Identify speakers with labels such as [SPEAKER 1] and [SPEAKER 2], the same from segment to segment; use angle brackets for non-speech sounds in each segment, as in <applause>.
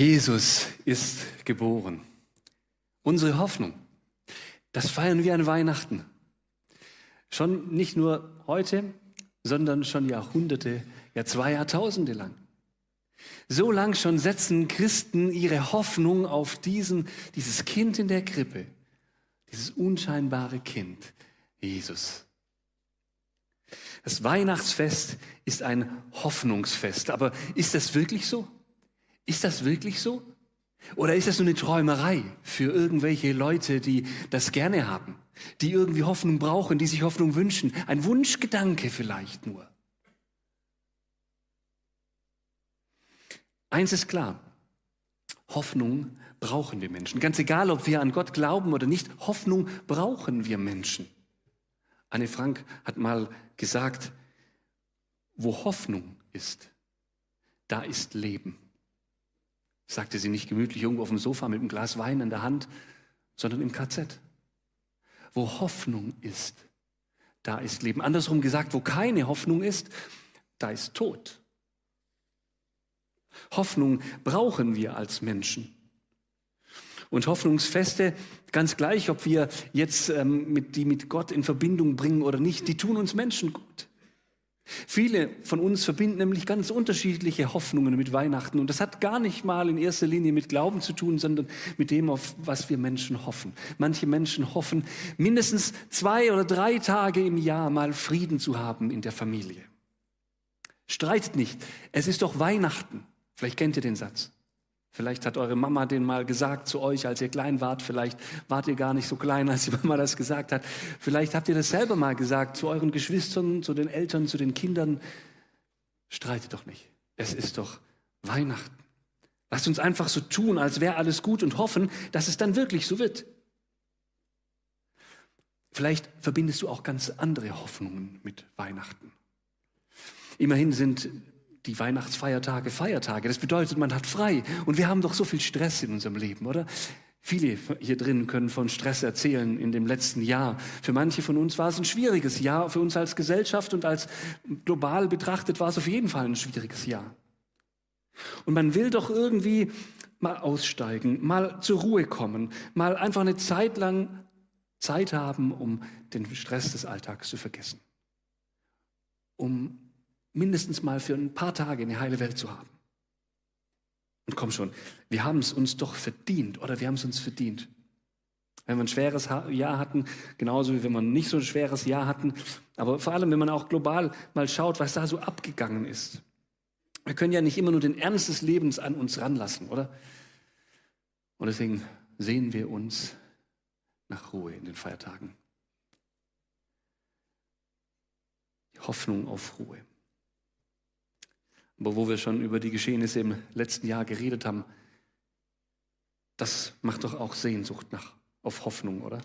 [SPEAKER 1] Jesus ist geboren. Unsere Hoffnung. Das feiern wir an Weihnachten. Schon nicht nur heute, sondern schon Jahrhunderte, ja zwei Jahrtausende lang. So lang schon setzen Christen ihre Hoffnung auf diesen, dieses Kind in der Krippe, dieses unscheinbare Kind, Jesus. Das Weihnachtsfest ist ein Hoffnungsfest. Aber ist das wirklich so? Ist das wirklich so? Oder ist das nur eine Träumerei für irgendwelche Leute, die das gerne haben, die irgendwie Hoffnung brauchen, die sich Hoffnung wünschen? Ein Wunschgedanke vielleicht nur. Eins ist klar, Hoffnung brauchen wir Menschen. Ganz egal, ob wir an Gott glauben oder nicht, Hoffnung brauchen wir Menschen. Anne Frank hat mal gesagt, wo Hoffnung ist, da ist Leben. Sagte sie nicht gemütlich irgendwo auf dem Sofa mit einem Glas Wein in der Hand, sondern im KZ. Wo Hoffnung ist, da ist Leben. Andersrum gesagt, wo keine Hoffnung ist, da ist Tod. Hoffnung brauchen wir als Menschen. Und Hoffnungsfeste, ganz gleich, ob wir jetzt ähm, mit, die mit Gott in Verbindung bringen oder nicht, die tun uns Menschen gut. Viele von uns verbinden nämlich ganz unterschiedliche Hoffnungen mit Weihnachten. Und das hat gar nicht mal in erster Linie mit Glauben zu tun, sondern mit dem, auf was wir Menschen hoffen. Manche Menschen hoffen, mindestens zwei oder drei Tage im Jahr mal Frieden zu haben in der Familie. Streitet nicht. Es ist doch Weihnachten. Vielleicht kennt ihr den Satz. Vielleicht hat eure Mama den mal gesagt zu euch, als ihr klein wart. Vielleicht wart ihr gar nicht so klein, <laughs> als die Mama das gesagt hat. Vielleicht habt ihr das selber mal gesagt zu euren Geschwistern, zu den Eltern, zu den Kindern. Streitet doch nicht. Es ist doch Weihnachten. Lasst uns einfach so tun, als wäre alles gut und hoffen, dass es dann wirklich so wird. Vielleicht verbindest du auch ganz andere Hoffnungen mit Weihnachten. Immerhin sind die Weihnachtsfeiertage Feiertage. Das bedeutet, man hat frei. Und wir haben doch so viel Stress in unserem Leben, oder? Viele hier drin können von Stress erzählen in dem letzten Jahr. Für manche von uns war es ein schwieriges Jahr. Für uns als Gesellschaft und als global betrachtet war es auf jeden Fall ein schwieriges Jahr. Und man will doch irgendwie mal aussteigen, mal zur Ruhe kommen, mal einfach eine Zeit lang Zeit haben, um den Stress des Alltags zu vergessen. Um mindestens mal für ein paar Tage eine heile Welt zu haben. Und komm schon, wir haben es uns doch verdient, oder wir haben es uns verdient. Wenn wir ein schweres Jahr hatten, genauso wie wenn wir nicht so ein schweres Jahr hatten, aber vor allem, wenn man auch global mal schaut, was da so abgegangen ist. Wir können ja nicht immer nur den Ernst des Lebens an uns ranlassen, oder? Und deswegen sehen wir uns nach Ruhe in den Feiertagen. Die Hoffnung auf Ruhe. Aber wo wir schon über die Geschehnisse im letzten Jahr geredet haben, das macht doch auch Sehnsucht nach, auf Hoffnung, oder?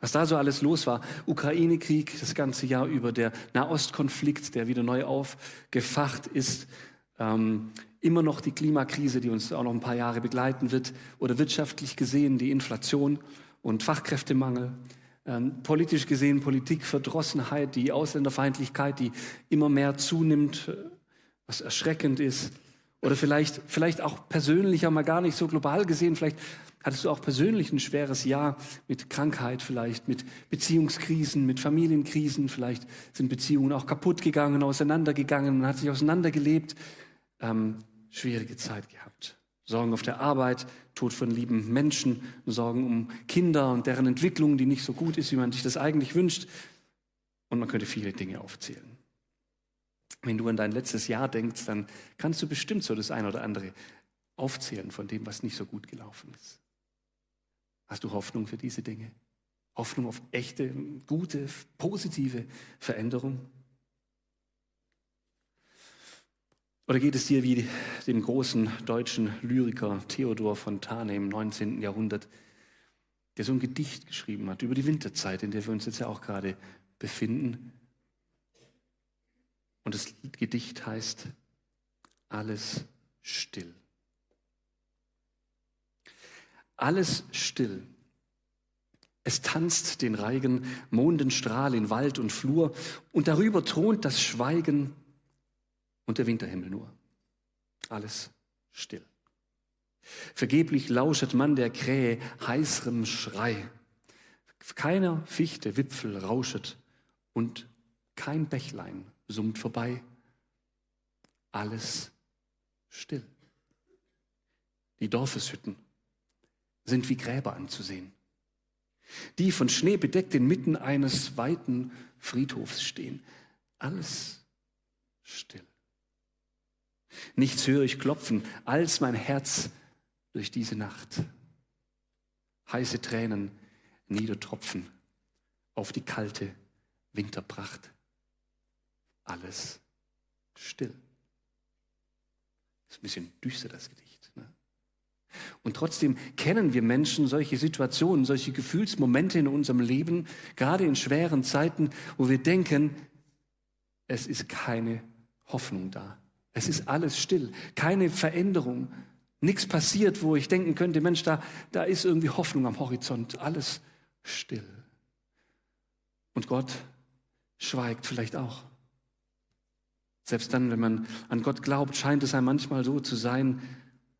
[SPEAKER 1] Was da so alles los war, Ukraine-Krieg das ganze Jahr über, der Nahostkonflikt, der wieder neu aufgefacht ist, ähm, immer noch die Klimakrise, die uns auch noch ein paar Jahre begleiten wird, oder wirtschaftlich gesehen die Inflation und Fachkräftemangel, ähm, politisch gesehen Politikverdrossenheit, die Ausländerfeindlichkeit, die immer mehr zunimmt, was erschreckend ist. Oder vielleicht, vielleicht auch persönlicher, mal gar nicht so global gesehen. Vielleicht hattest du auch persönlich ein schweres Jahr mit Krankheit, vielleicht mit Beziehungskrisen, mit Familienkrisen. Vielleicht sind Beziehungen auch kaputt gegangen, auseinandergegangen, man hat sich auseinandergelebt. Ähm, schwierige Zeit gehabt. Sorgen auf der Arbeit, Tod von lieben Menschen, Sorgen um Kinder und deren Entwicklung, die nicht so gut ist, wie man sich das eigentlich wünscht. Und man könnte viele Dinge aufzählen. Wenn du an dein letztes Jahr denkst, dann kannst du bestimmt so das eine oder andere aufzählen von dem, was nicht so gut gelaufen ist. Hast du Hoffnung für diese Dinge? Hoffnung auf echte, gute, positive Veränderung? Oder geht es dir wie dem großen deutschen Lyriker Theodor Fontane im 19. Jahrhundert, der so ein Gedicht geschrieben hat über die Winterzeit, in der wir uns jetzt ja auch gerade befinden? Und das Gedicht heißt Alles still. Alles still. Es tanzt den reigen Mondenstrahl in Wald und Flur und darüber thront das Schweigen und der Winterhimmel nur. Alles still. Vergeblich lauschet man der Krähe heißerem Schrei. Keiner Fichte Wipfel rauschet und kein Bächlein summt vorbei. Alles still. Die Dorfeshütten sind wie Gräber anzusehen, die von Schnee bedeckt inmitten eines weiten Friedhofs stehen. Alles still. Nichts höre ich klopfen als mein Herz durch diese Nacht. Heiße Tränen niedertropfen auf die kalte Winterpracht. Alles still. Ist ein bisschen düster, das Gedicht. Ne? Und trotzdem kennen wir Menschen solche Situationen, solche Gefühlsmomente in unserem Leben, gerade in schweren Zeiten, wo wir denken, es ist keine Hoffnung da. Es ist alles still, keine Veränderung, nichts passiert, wo ich denken könnte, Mensch, da, da ist irgendwie Hoffnung am Horizont, alles still. Und Gott schweigt vielleicht auch. Selbst dann, wenn man an Gott glaubt, scheint es einem manchmal so zu sein,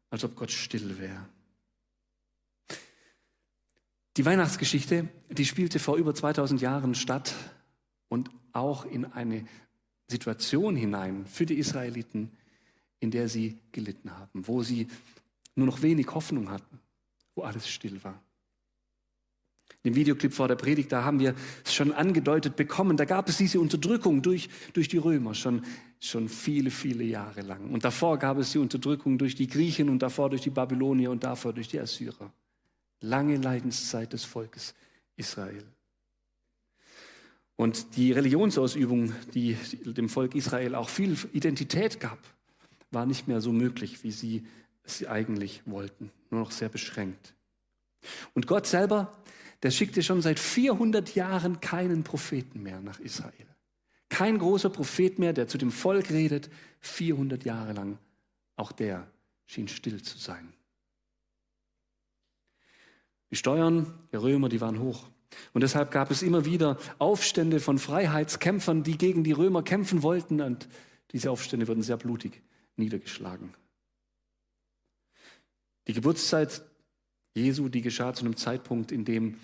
[SPEAKER 1] als ob Gott still wäre. Die Weihnachtsgeschichte, die spielte vor über 2000 Jahren statt und auch in eine Situation hinein für die Israeliten, in der sie gelitten haben, wo sie nur noch wenig Hoffnung hatten, wo alles still war. Im Videoclip vor der Predigt, da haben wir es schon angedeutet bekommen, da gab es diese Unterdrückung durch, durch die Römer schon, schon viele, viele Jahre lang. Und davor gab es die Unterdrückung durch die Griechen und davor durch die Babylonier und davor durch die Assyrer. Lange Leidenszeit des Volkes Israel. Und die Religionsausübung, die dem Volk Israel auch viel Identität gab, war nicht mehr so möglich, wie sie es eigentlich wollten, nur noch sehr beschränkt. Und Gott selber, der schickte schon seit 400 Jahren keinen Propheten mehr nach Israel. Kein großer Prophet mehr, der zu dem Volk redet, 400 Jahre lang. Auch der schien still zu sein. Die Steuern der Römer, die waren hoch. Und deshalb gab es immer wieder Aufstände von Freiheitskämpfern, die gegen die Römer kämpfen wollten. Und diese Aufstände wurden sehr blutig niedergeschlagen. Die Geburtszeit Jesu, die geschah zu einem Zeitpunkt, in dem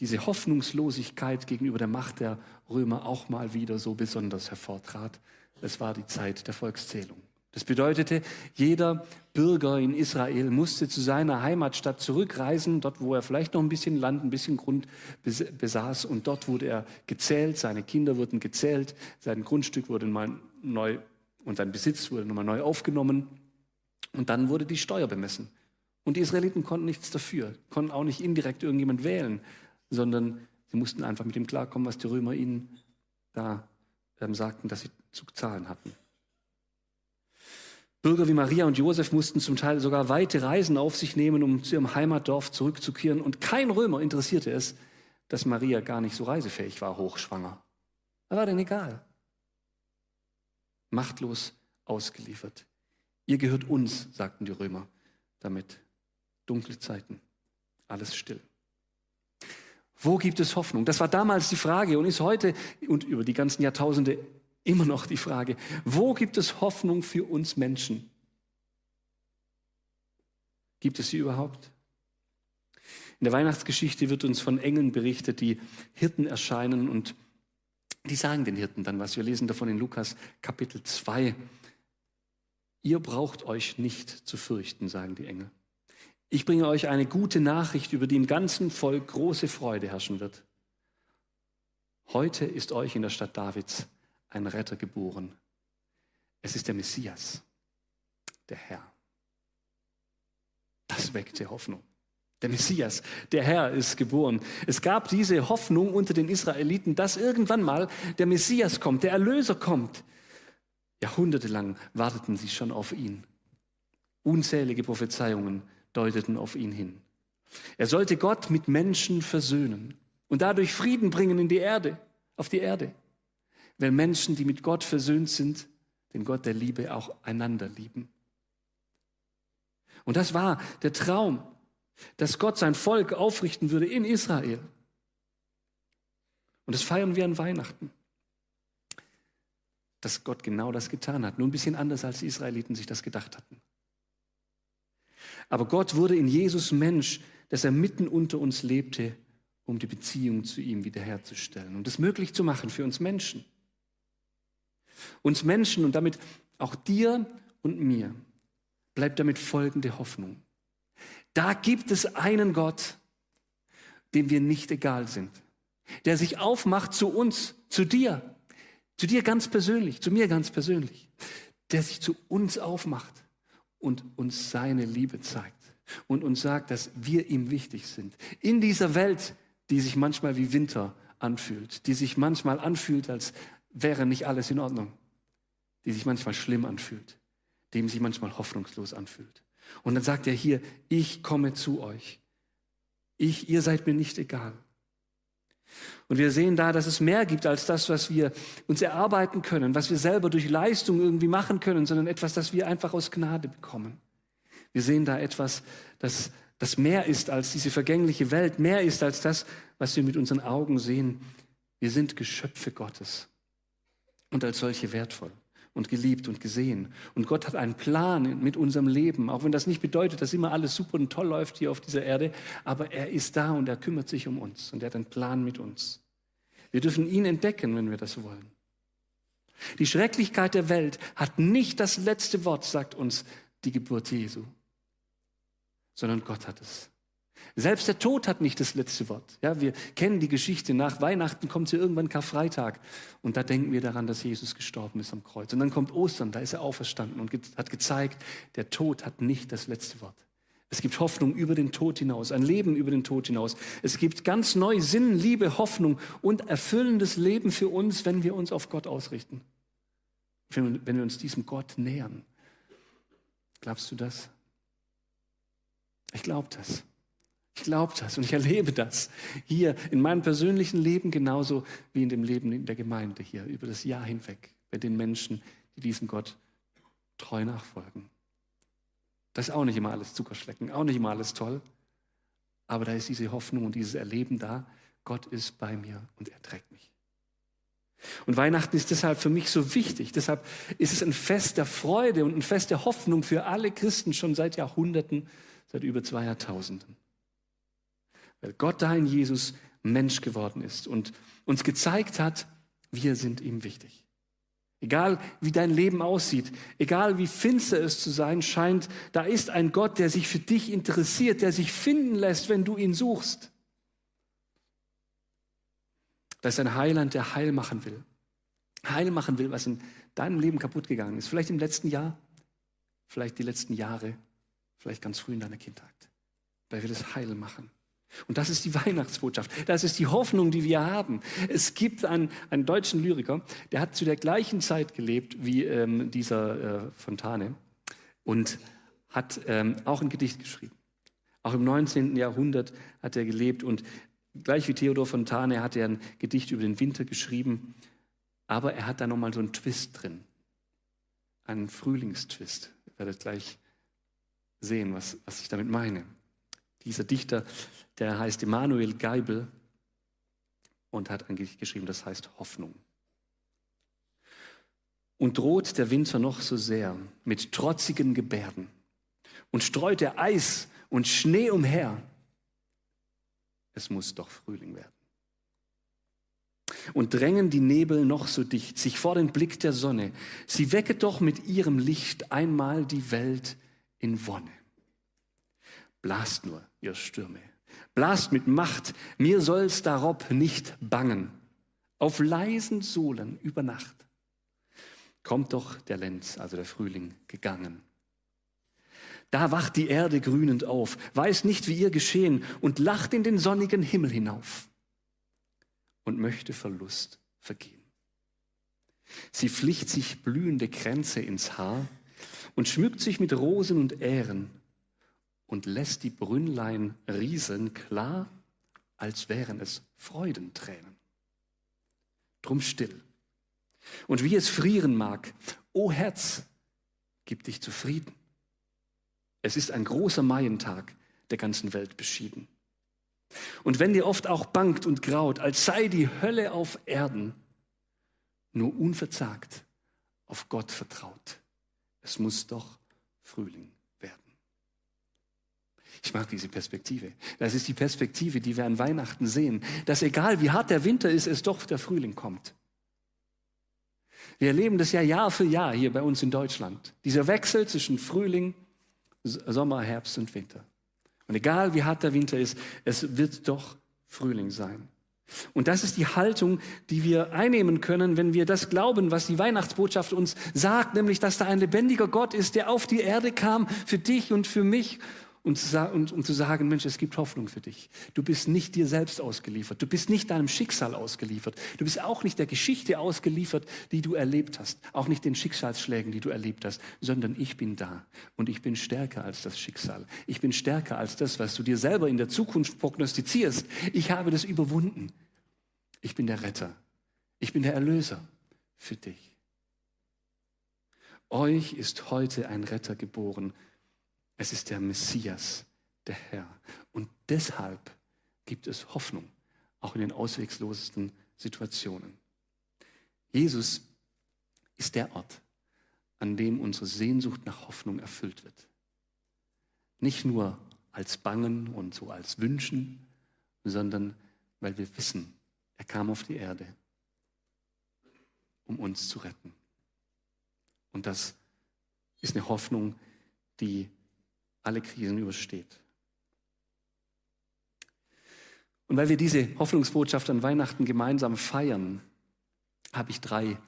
[SPEAKER 1] diese Hoffnungslosigkeit gegenüber der Macht der Römer auch mal wieder so besonders hervortrat. Es war die Zeit der Volkszählung. Das bedeutete, jeder Bürger in Israel musste zu seiner Heimatstadt zurückreisen, dort wo er vielleicht noch ein bisschen Land, ein bisschen Grund besaß und dort wurde er gezählt, seine Kinder wurden gezählt, sein Grundstück wurde mal neu und sein Besitz wurde nochmal neu aufgenommen und dann wurde die Steuer bemessen. Und die Israeliten konnten nichts dafür, konnten auch nicht indirekt irgendjemand wählen, sondern sie mussten einfach mit dem klarkommen, was die Römer ihnen da ähm, sagten, dass sie zu zahlen hatten. Bürger wie Maria und Josef mussten zum Teil sogar weite Reisen auf sich nehmen, um zu ihrem Heimatdorf zurückzukehren. Und kein Römer interessierte es, dass Maria gar nicht so reisefähig war, hochschwanger. Das war denn egal. Machtlos ausgeliefert. Ihr gehört uns, sagten die Römer damit. Dunkle Zeiten. Alles still. Wo gibt es Hoffnung? Das war damals die Frage und ist heute und über die ganzen Jahrtausende immer noch die Frage. Wo gibt es Hoffnung für uns Menschen? Gibt es sie überhaupt? In der Weihnachtsgeschichte wird uns von Engeln berichtet, die Hirten erscheinen und die sagen den Hirten dann was. Wir lesen davon in Lukas Kapitel 2. Ihr braucht euch nicht zu fürchten, sagen die Engel. Ich bringe euch eine gute Nachricht, über die im ganzen Volk große Freude herrschen wird. Heute ist euch in der Stadt Davids ein Retter geboren. Es ist der Messias, der Herr. Das weckte Hoffnung. Der Messias, der Herr ist geboren. Es gab diese Hoffnung unter den Israeliten, dass irgendwann mal der Messias kommt, der Erlöser kommt. Jahrhundertelang warteten sie schon auf ihn. Unzählige Prophezeiungen deuteten auf ihn hin. Er sollte Gott mit Menschen versöhnen und dadurch Frieden bringen in die Erde, auf die Erde. Weil Menschen, die mit Gott versöhnt sind, den Gott der Liebe auch einander lieben. Und das war der Traum, dass Gott sein Volk aufrichten würde in Israel. Und das feiern wir an Weihnachten. Dass Gott genau das getan hat, nur ein bisschen anders, als die Israeliten sich das gedacht hatten. Aber Gott wurde in Jesus Mensch, dass er mitten unter uns lebte, um die Beziehung zu ihm wiederherzustellen und es möglich zu machen für uns Menschen. Uns Menschen und damit auch dir und mir bleibt damit folgende Hoffnung. Da gibt es einen Gott, dem wir nicht egal sind, der sich aufmacht zu uns, zu dir, zu dir ganz persönlich, zu mir ganz persönlich, der sich zu uns aufmacht und uns seine Liebe zeigt und uns sagt, dass wir ihm wichtig sind. In dieser Welt, die sich manchmal wie Winter anfühlt, die sich manchmal anfühlt, als wäre nicht alles in Ordnung, die sich manchmal schlimm anfühlt, dem sich manchmal hoffnungslos anfühlt. Und dann sagt er hier, ich komme zu euch. Ich, ihr seid mir nicht egal. Und wir sehen da, dass es mehr gibt als das, was wir uns erarbeiten können, was wir selber durch Leistung irgendwie machen können, sondern etwas, das wir einfach aus Gnade bekommen. Wir sehen da etwas, das, das mehr ist als diese vergängliche Welt, mehr ist als das, was wir mit unseren Augen sehen. Wir sind Geschöpfe Gottes und als solche wertvoll und geliebt und gesehen. Und Gott hat einen Plan mit unserem Leben, auch wenn das nicht bedeutet, dass immer alles super und toll läuft hier auf dieser Erde, aber er ist da und er kümmert sich um uns und er hat einen Plan mit uns. Wir dürfen ihn entdecken, wenn wir das wollen. Die Schrecklichkeit der Welt hat nicht das letzte Wort, sagt uns die Geburt Jesu, sondern Gott hat es. Selbst der Tod hat nicht das letzte Wort. Ja, wir kennen die Geschichte. Nach Weihnachten kommt sie irgendwann Karfreitag. Und da denken wir daran, dass Jesus gestorben ist am Kreuz. Und dann kommt Ostern, da ist er auferstanden und hat gezeigt, der Tod hat nicht das letzte Wort. Es gibt Hoffnung über den Tod hinaus, ein Leben über den Tod hinaus. Es gibt ganz neu Sinn, Liebe, Hoffnung und erfüllendes Leben für uns, wenn wir uns auf Gott ausrichten. Wenn wir uns diesem Gott nähern. Glaubst du das? Ich glaube das. Ich glaube das und ich erlebe das hier in meinem persönlichen Leben genauso wie in dem Leben in der Gemeinde hier über das Jahr hinweg bei den Menschen, die diesem Gott treu nachfolgen. Das ist auch nicht immer alles Zuckerschlecken, auch nicht immer alles toll, aber da ist diese Hoffnung und dieses Erleben da, Gott ist bei mir und er trägt mich. Und Weihnachten ist deshalb für mich so wichtig. Deshalb ist es ein Fest der Freude und ein Fest der Hoffnung für alle Christen schon seit Jahrhunderten, seit über zwei Jahrtausenden. Weil Gott da in Jesus Mensch geworden ist und uns gezeigt hat, wir sind ihm wichtig. Egal wie dein Leben aussieht, egal wie finster es zu sein scheint, da ist ein Gott, der sich für dich interessiert, der sich finden lässt, wenn du ihn suchst. Da ist ein Heiland, der Heil machen will. Heil machen will, was in deinem Leben kaputt gegangen ist. Vielleicht im letzten Jahr, vielleicht die letzten Jahre, vielleicht ganz früh in deiner Kindheit. Da will es Heil machen. Und das ist die Weihnachtsbotschaft. Das ist die Hoffnung, die wir haben. Es gibt einen, einen deutschen Lyriker, der hat zu der gleichen Zeit gelebt wie ähm, dieser äh, Fontane und hat ähm, auch ein Gedicht geschrieben. Auch im 19. Jahrhundert hat er gelebt und gleich wie Theodor Fontane hat er ein Gedicht über den Winter geschrieben, aber er hat da nochmal so einen Twist drin, einen Frühlingstwist. Ihr werdet gleich sehen, was, was ich damit meine. Dieser Dichter, der heißt Emanuel Geibel und hat ein Gedicht geschrieben, das heißt Hoffnung. Und droht der Winter noch so sehr mit trotzigen Gebärden und streut er Eis und Schnee umher, es muss doch Frühling werden. Und drängen die Nebel noch so dicht, sich vor den Blick der Sonne, sie wecket doch mit ihrem Licht einmal die Welt in Wonne. Blast nur, ihr Stürme, blast mit Macht, mir soll's darob nicht bangen. Auf leisen Sohlen über Nacht kommt doch der Lenz, also der Frühling, gegangen. Da wacht die Erde grünend auf, weiß nicht, wie ihr geschehen und lacht in den sonnigen Himmel hinauf und möchte Verlust vergehen. Sie flicht sich blühende Kränze ins Haar und schmückt sich mit Rosen und Ähren und lässt die Brünnlein rieseln klar, als wären es Freudentränen. Drum still. Und wie es frieren mag, o Herz, gib dich zufrieden. Es ist ein großer Maientag der ganzen Welt beschieden. Und wenn dir oft auch bangt und graut, als sei die Hölle auf Erden, nur unverzagt auf Gott vertraut. Es muss doch Frühling Ich mag diese Perspektive. Das ist die Perspektive, die wir an Weihnachten sehen, dass egal wie hart der Winter ist, es doch der Frühling kommt. Wir erleben das ja Jahr für Jahr hier bei uns in Deutschland. Dieser Wechsel zwischen Frühling, Sommer, Herbst und Winter. Und egal wie hart der Winter ist, es wird doch Frühling sein. Und das ist die Haltung, die wir einnehmen können, wenn wir das glauben, was die Weihnachtsbotschaft uns sagt, nämlich, dass da ein lebendiger Gott ist, der auf die Erde kam für dich und für mich um zu sagen, Mensch, es gibt Hoffnung für dich. Du bist nicht dir selbst ausgeliefert. Du bist nicht deinem Schicksal ausgeliefert. Du bist auch nicht der Geschichte ausgeliefert, die du erlebt hast. Auch nicht den Schicksalsschlägen, die du erlebt hast, sondern ich bin da. Und ich bin stärker als das Schicksal. Ich bin stärker als das, was du dir selber in der Zukunft prognostizierst. Ich habe das überwunden. Ich bin der Retter. Ich bin der Erlöser für dich. Euch ist heute ein Retter geboren, es ist der Messias, der Herr. Und deshalb gibt es Hoffnung, auch in den ausweglosesten Situationen. Jesus ist der Ort, an dem unsere Sehnsucht nach Hoffnung erfüllt wird. Nicht nur als Bangen und so als Wünschen, sondern weil wir wissen, er kam auf die Erde, um uns zu retten. Und das ist eine Hoffnung, die alle Krisen übersteht. Und weil wir diese Hoffnungsbotschaft an Weihnachten gemeinsam feiern, habe ich drei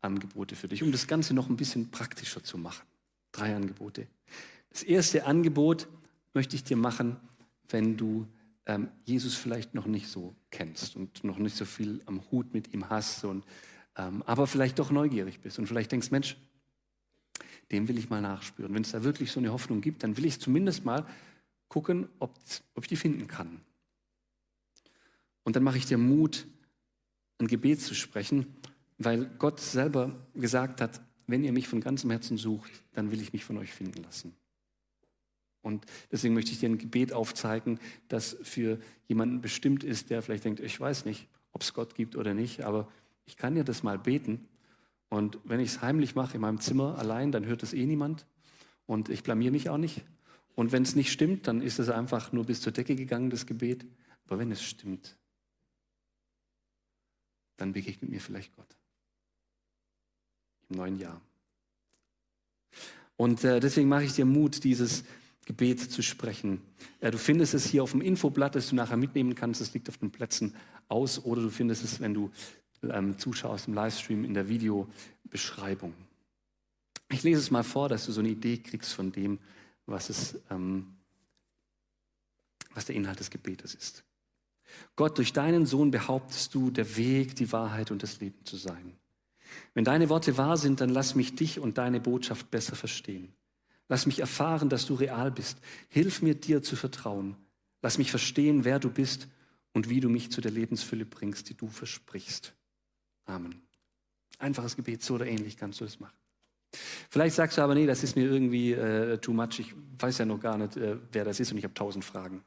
[SPEAKER 1] Angebote für dich, um das Ganze noch ein bisschen praktischer zu machen. Drei Angebote. Das erste Angebot möchte ich dir machen, wenn du ähm, Jesus vielleicht noch nicht so kennst und noch nicht so viel am Hut mit ihm hast, und, ähm, aber vielleicht doch neugierig bist und vielleicht denkst, Mensch, dem will ich mal nachspüren. Wenn es da wirklich so eine Hoffnung gibt, dann will ich zumindest mal gucken, ob, ob ich die finden kann. Und dann mache ich dir Mut, ein Gebet zu sprechen, weil Gott selber gesagt hat, wenn ihr mich von ganzem Herzen sucht, dann will ich mich von euch finden lassen. Und deswegen möchte ich dir ein Gebet aufzeigen, das für jemanden bestimmt ist, der vielleicht denkt, ich weiß nicht, ob es Gott gibt oder nicht, aber ich kann dir das mal beten und wenn ich es heimlich mache in meinem Zimmer allein, dann hört es eh niemand. Und ich blamier mich auch nicht. Und wenn es nicht stimmt, dann ist es einfach nur bis zur Decke gegangen, das Gebet. Aber wenn es stimmt, dann begegnet mir vielleicht Gott. Im neuen Jahr. Und äh, deswegen mache ich dir Mut, dieses Gebet zu sprechen. Äh, du findest es hier auf dem Infoblatt, das du nachher mitnehmen kannst. Es liegt auf den Plätzen aus. Oder du findest es, wenn du ähm, zuschaust im Livestream in der Videobeschreibung. Ich lese es mal vor, dass du so eine Idee kriegst von dem, was, es, ähm, was der Inhalt des Gebetes ist. Gott, durch deinen Sohn behauptest du, der Weg, die Wahrheit und das Leben zu sein. Wenn deine Worte wahr sind, dann lass mich dich und deine Botschaft besser verstehen. Lass mich erfahren, dass du real bist. Hilf mir, dir zu vertrauen. Lass mich verstehen, wer du bist und wie du mich zu der Lebensfülle bringst, die du versprichst. Amen. Einfaches Gebet, so oder ähnlich kannst du das machen. Vielleicht sagst du aber, nee, das ist mir irgendwie äh, too much. Ich weiß ja noch gar nicht, äh, wer das ist und ich habe tausend Fragen.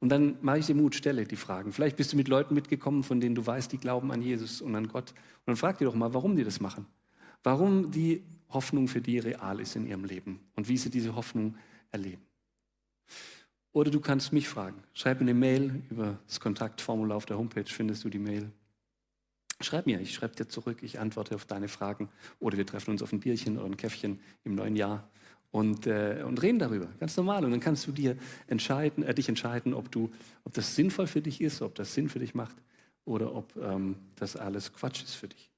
[SPEAKER 1] Und dann mache ich dir Mut, stelle die Fragen. Vielleicht bist du mit Leuten mitgekommen, von denen du weißt, die glauben an Jesus und an Gott. Und dann frag dir doch mal, warum die das machen. Warum die Hoffnung für die real ist in ihrem Leben und wie sie diese Hoffnung erleben. Oder du kannst mich fragen. Schreib mir eine Mail über das Kontaktformular auf der Homepage, findest du die Mail. Schreib mir, ich schreibe dir zurück, ich antworte auf deine Fragen oder wir treffen uns auf ein Bierchen oder ein Käffchen im neuen Jahr und, äh, und reden darüber, ganz normal. Und dann kannst du dir entscheiden, äh, dich entscheiden, ob, du, ob das sinnvoll für dich ist, ob das Sinn für dich macht oder ob ähm, das alles Quatsch ist für dich.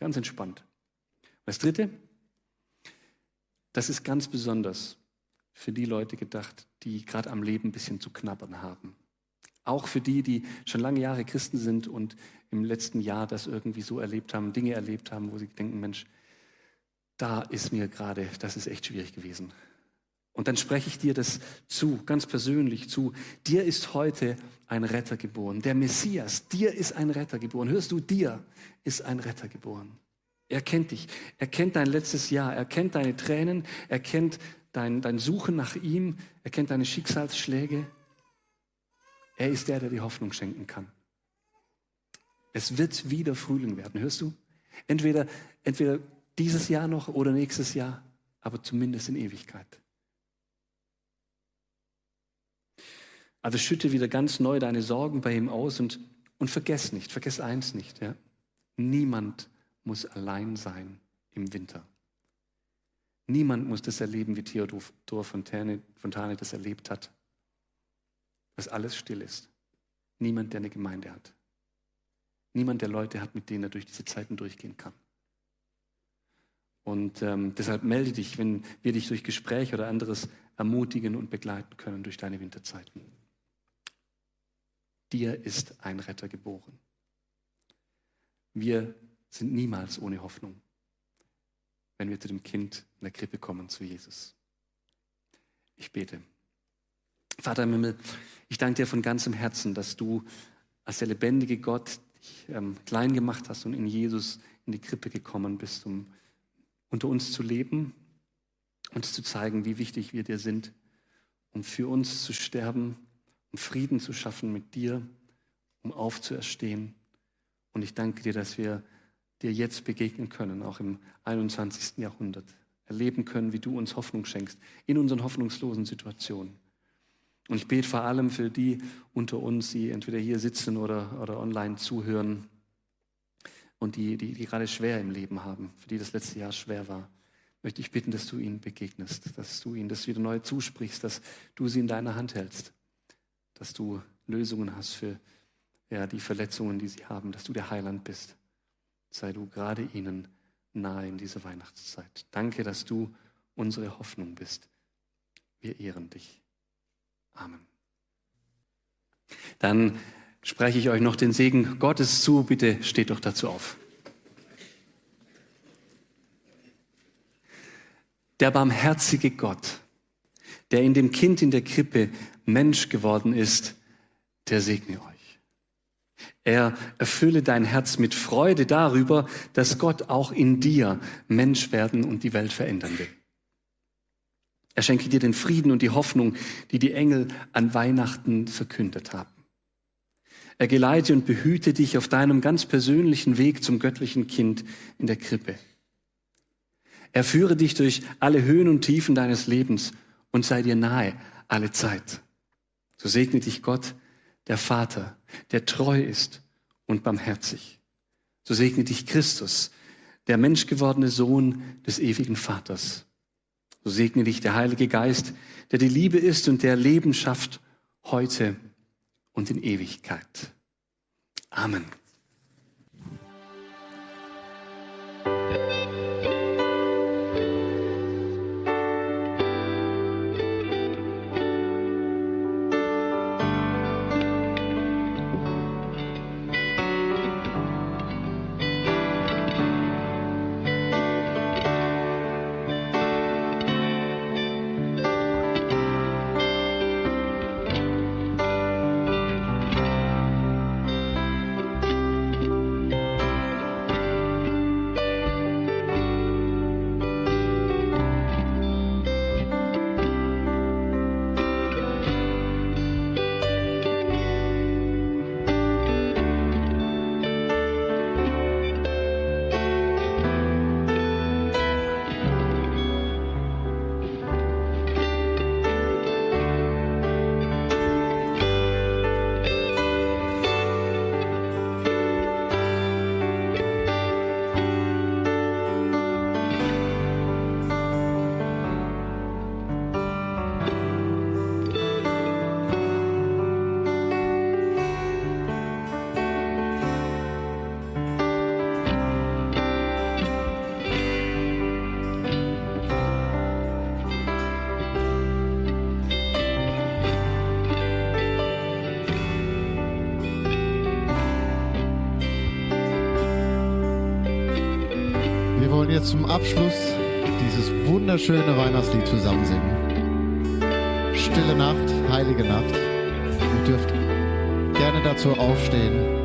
[SPEAKER 1] Ganz entspannt. Das Dritte, das ist ganz besonders für die Leute gedacht, die gerade am Leben ein bisschen zu knabbern haben. Auch für die, die schon lange Jahre Christen sind und im letzten Jahr das irgendwie so erlebt haben, Dinge erlebt haben, wo sie denken, Mensch, da ist mir gerade, das ist echt schwierig gewesen. Und dann spreche ich dir das zu, ganz persönlich zu. Dir ist heute ein Retter geboren, der Messias. Dir ist ein Retter geboren. Hörst du, dir ist ein Retter geboren. Er kennt dich. Er kennt dein letztes Jahr. Er kennt deine Tränen. Er kennt dein, dein Suchen nach ihm. Er kennt deine Schicksalsschläge. Er ist der, der die Hoffnung schenken kann. Es wird wieder Frühling werden, hörst du? Entweder, entweder dieses Jahr noch oder nächstes Jahr, aber zumindest in Ewigkeit. Also schütte wieder ganz neu deine Sorgen bei ihm aus und, und vergess nicht, vergess eins nicht. Ja? Niemand muss allein sein im Winter. Niemand muss das erleben, wie Theodor Fontane, Fontane das erlebt hat, dass alles still ist. Niemand, der eine Gemeinde hat. Niemand, der Leute hat, mit denen er durch diese Zeiten durchgehen kann. Und ähm, deshalb melde dich, wenn wir dich durch Gespräch oder anderes ermutigen und begleiten können durch deine Winterzeiten. Dir ist ein Retter geboren. Wir sind niemals ohne Hoffnung, wenn wir zu dem Kind in der Krippe kommen, zu Jesus. Ich bete. Vater im Himmel, ich danke dir von ganzem Herzen, dass du als der lebendige Gott dich ähm, klein gemacht hast und in Jesus in die Krippe gekommen bist, um unter uns zu leben, uns zu zeigen, wie wichtig wir dir sind, um für uns zu sterben, um Frieden zu schaffen mit dir, um aufzuerstehen. Und ich danke dir, dass wir dir jetzt begegnen können, auch im 21. Jahrhundert. Erleben können, wie du uns Hoffnung schenkst in unseren hoffnungslosen Situationen. Und ich bete vor allem für die unter uns, die entweder hier sitzen oder, oder online zuhören und die, die, die gerade schwer im Leben haben, für die das letzte Jahr schwer war, möchte ich bitten, dass du ihnen begegnest, dass du ihnen das wieder neu zusprichst, dass du sie in deiner Hand hältst, dass du Lösungen hast für ja, die Verletzungen, die sie haben, dass du der Heiland bist. Sei du gerade ihnen nahe in dieser Weihnachtszeit. Danke, dass du unsere Hoffnung bist. Wir ehren dich. Amen. Dann spreche ich euch noch den Segen Gottes zu. Bitte steht doch dazu auf. Der barmherzige Gott, der in dem Kind in der Krippe Mensch geworden ist, der segne euch. Er erfülle dein Herz mit Freude darüber, dass Gott auch in dir Mensch werden und die Welt verändern will. Er schenke dir den Frieden und die Hoffnung, die die Engel an Weihnachten verkündet haben. Er geleite und behüte dich auf deinem ganz persönlichen Weg zum göttlichen Kind in der Krippe. Er führe dich durch alle Höhen und Tiefen deines Lebens und sei dir nahe alle Zeit. So segne dich Gott, der Vater, der treu ist und barmherzig. So segne dich Christus, der menschgewordene Sohn des ewigen Vaters. So segne dich der Heilige Geist, der die Liebe ist und der Leben schafft heute und in Ewigkeit. Amen.
[SPEAKER 2] Jetzt zum Abschluss dieses wunderschöne Weihnachtslied zusammen singen. Stille Nacht, heilige Nacht. Ihr dürft gerne dazu aufstehen.